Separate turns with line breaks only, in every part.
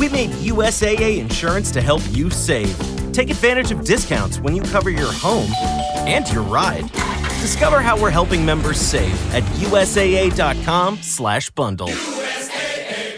We made USAA insurance to help you save. Take advantage of discounts when you cover your home and your ride. Discover how we're helping members save at usaa.com/bundle.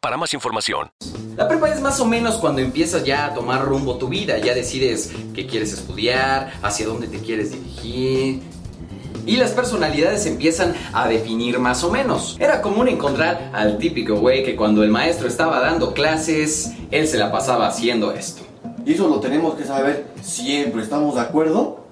para más información.
La prepa es más o menos cuando empiezas ya a tomar rumbo tu vida, ya decides qué quieres estudiar, hacia dónde te quieres dirigir. Y las personalidades empiezan a definir más o menos. Era común encontrar al típico güey que cuando el maestro estaba dando clases, él se la pasaba haciendo esto.
Y eso lo tenemos que saber siempre, ¿estamos de acuerdo?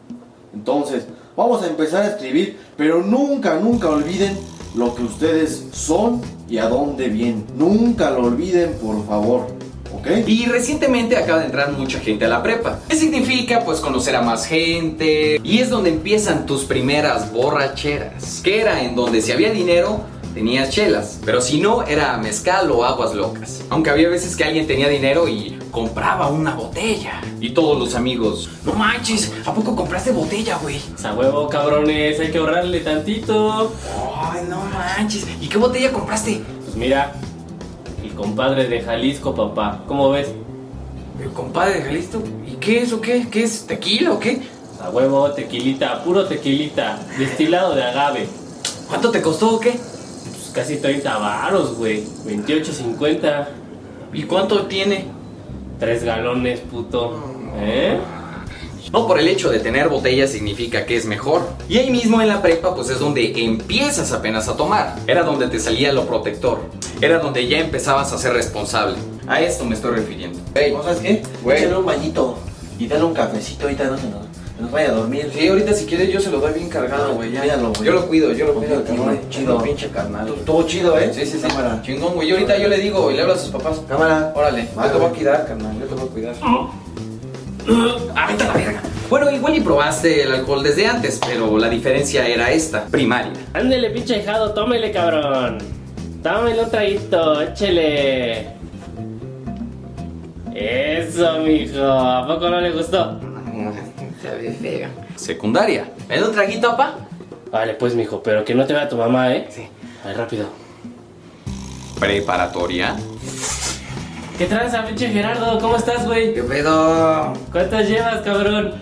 Entonces, vamos a empezar a escribir, pero nunca, nunca olviden lo que ustedes son y a dónde vienen. Nunca lo olviden, por favor. ¿Ok?
Y recientemente acaba de entrar mucha gente a la prepa. ¿Qué significa? Pues conocer a más gente. Y es donde empiezan tus primeras borracheras. Que era en donde si había dinero, tenías chelas. Pero si no, era mezcal o aguas locas. Aunque había veces que alguien tenía dinero y compraba una botella. Y todos los amigos, no manches, ¿a poco compraste botella, güey?
A huevo, cabrones, hay que ahorrarle tantito.
Ay, no manches. ¿Y qué botella compraste?
Pues mira, el compadre de Jalisco, papá. ¿Cómo ves?
El compadre de Jalisco. ¿Y qué es o qué? ¿Qué es? ¿Tequila o qué?
A huevo, tequilita, puro tequilita, destilado de agave.
¿Cuánto te costó o qué?
Casi 30 varos, güey. 28.50.
¿Y cuánto tiene?
Tres galones, puto. ¿Eh?
No por el hecho de tener botella significa que es mejor. Y ahí mismo en la prepa pues es donde empiezas apenas a tomar. Era donde te salía lo protector. Era donde ya empezabas a ser responsable. A esto me estoy refiriendo.
Hey, ¿sabes qué?
Güey.
Échale un bañito y dale un cafecito ahorita no se nos, se nos vaya a dormir.
Sí, ahorita si quieres yo se lo doy bien cargado, güey. ya.
Cuídalo, güey.
Yo lo cuido, yo lo cuido. Cabrón.
Chido.
Pinche carnal.
Todo chido, ¿eh?
Sí, sí, sí.
Cámara.
Chingón, güey. Yo ahorita yo le digo y le hablo a sus papás.
Cámara.
Órale, yo te voy a cuidar, carnal. Yo te voy a cuidar. ¡Ah, vete a la verga! Bueno, igual y probaste el alcohol desde antes, pero la diferencia era esta, primaria.
Ándele, pinche hijado, tómele, cabrón. Tómele un traguito, échele. Eso, mijo. ¿A poco no le gustó?
Sabe feo. Secundaria. ¿Me da un traguito, papá?
Vale, pues, mijo, pero que no te vea tu mamá, ¿eh?
Sí.
A ver, rápido.
Preparatoria.
¿Qué tranza, pinche Gerardo? ¿Cómo estás, güey?
¿Qué pedo?
¿Cuántas llevas, cabrón?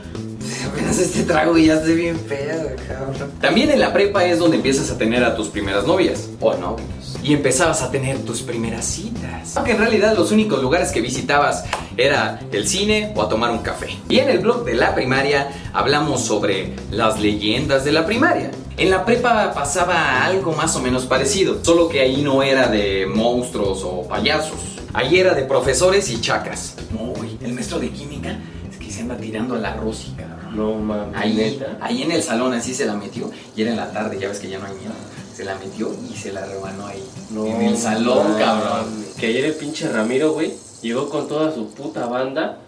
Apenas este trago y ya estoy bien pedo, cabrón. También en la prepa es donde empiezas a tener a tus primeras novias. O novios. Y empezabas a tener tus primeras citas. Aunque en realidad los únicos lugares que visitabas era el cine o a tomar un café. Y en el blog de la primaria hablamos sobre las leyendas de la primaria. En la prepa pasaba algo más o menos parecido, solo que ahí no era de monstruos o payasos. Ahí era de profesores y chacas. Güey, el maestro de química es que se anda tirando al arroz y cabrón.
No mames.
Ahí,
neta.
ahí en el salón así se la metió y era en la tarde, ya ves que ya no hay miedo. Se la metió y se la rebanó ahí.
No
en el salón, cabrón.
Que ayer el pinche Ramiro, güey, llegó con toda su puta banda,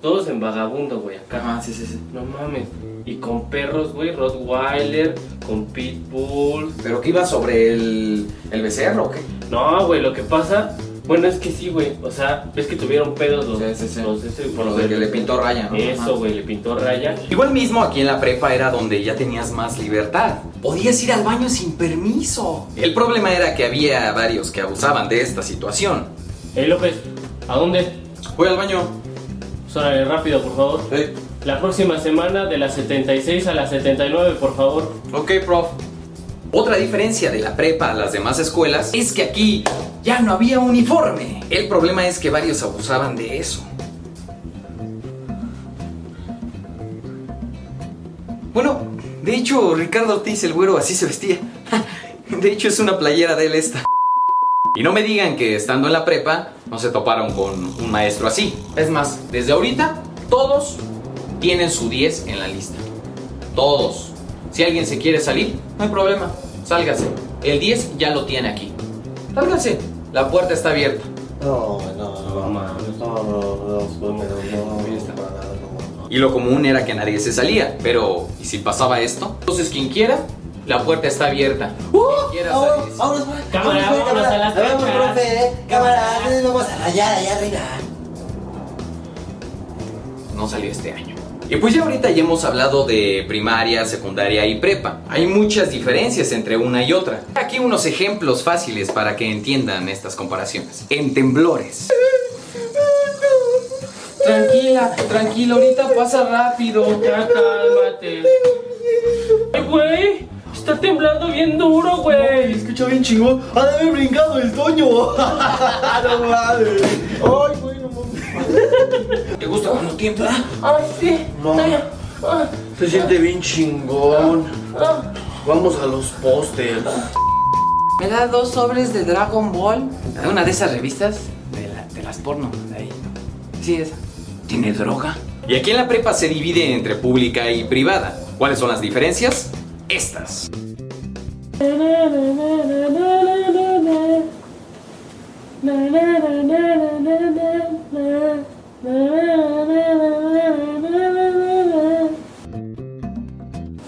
todos en vagabundo, güey, acá.
Ah, sí, sí, sí.
No mames. Y con perros, güey, Rottweiler, con Pitbull.
¿Pero qué iba sobre el, el becerro o qué?
No, güey, lo que pasa, bueno, es que sí, güey. O sea, ves que tuvieron pedos los.
Sí, sí, sí.
los ese-
Por lo de que le pintó raya, ¿no?
Eso, güey, le pintó raya.
Igual mismo aquí en la prepa era donde ya tenías más libertad. Podías ir al baño sin permiso. El problema era que había varios que abusaban de esta situación.
Ey, López, ¿a dónde?
Voy al baño.
Pues órale, rápido, por favor.
Sí.
La próxima semana de las 76 a las 79, por favor.
Ok, prof. Otra diferencia de la prepa a las demás escuelas es que aquí ya no había uniforme. El problema es que varios abusaban de eso. Bueno, de hecho, Ricardo Ortiz, el güero, así se vestía. De hecho, es una playera de él esta. Y no me digan que estando en la prepa no se toparon con un maestro así. Es más, desde ahorita, todos tienen su 10 en la lista. Todos. Si alguien se quiere salir, no hay problema. Sálgase. El 10 ya lo tiene aquí. Sálgase. La puerta está abierta.
No, no, no.
No.
Y lo común era que nadie se salía, pero ¿y si pasaba esto? Entonces quien quiera, la puerta está abierta. Quien quiera salirse.
Vámonos, pues.
Cámara,
Vámonos, pues,
vámonos a las canchas.
profe. Cámara, vamos a rayar allá arriba.
no salió este año. Y pues ya ahorita ya hemos hablado de primaria, secundaria y prepa. Hay muchas diferencias entre una y otra. Aquí unos ejemplos fáciles para que entiendan estas comparaciones. En temblores. Tranquila, tranquila, ahorita pasa rápido.
Ya cálmate. Ay, güey. Está temblando bien duro, güey.
Escucha bien chingón. Ha de haber brincado el Toño. no mames. Ay, güey, no mames.
¿Te gusta cuando tiembla?
Ay, sí.
No.
Ah,
Se siente bien chingón.
ah.
Vamos a los pósters.
Me da dos sobres de Dragon Ball. Una de esas revistas de, la- de las porno. de ahí. Sí, esa. ¿Tiene droga? Y aquí en la prepa se divide entre pública y privada. ¿Cuáles son las diferencias? Estas.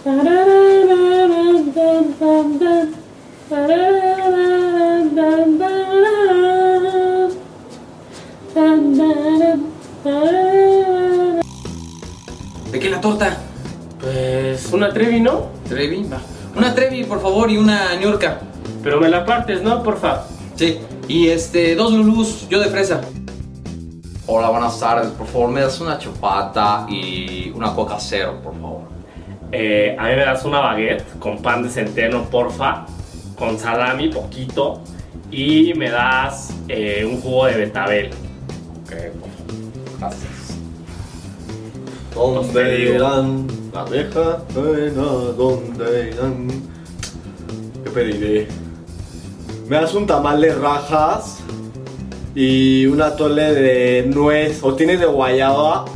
¿De qué la torta?
Pues una trevi, ¿no?
Trevi, va. Una Trevi, por favor, y una ñorca.
Pero me la partes, ¿no? Porfa.
Sí. Y este, dos lulus, yo de fresa. Hola, buenas tardes. Por favor, me das una chupata y una coca cero, por favor.
Eh, a mí me das una baguette con pan de centeno, porfa. Con salami, poquito. Y me das eh, un jugo de betabel.
Ok. Gracias.
¿Dónde irán? La ¿dónde irán? ¿Qué pediré? ¿Me das un tamal de rajas? Y un atole de nuez. ¿O tienes de guayaba?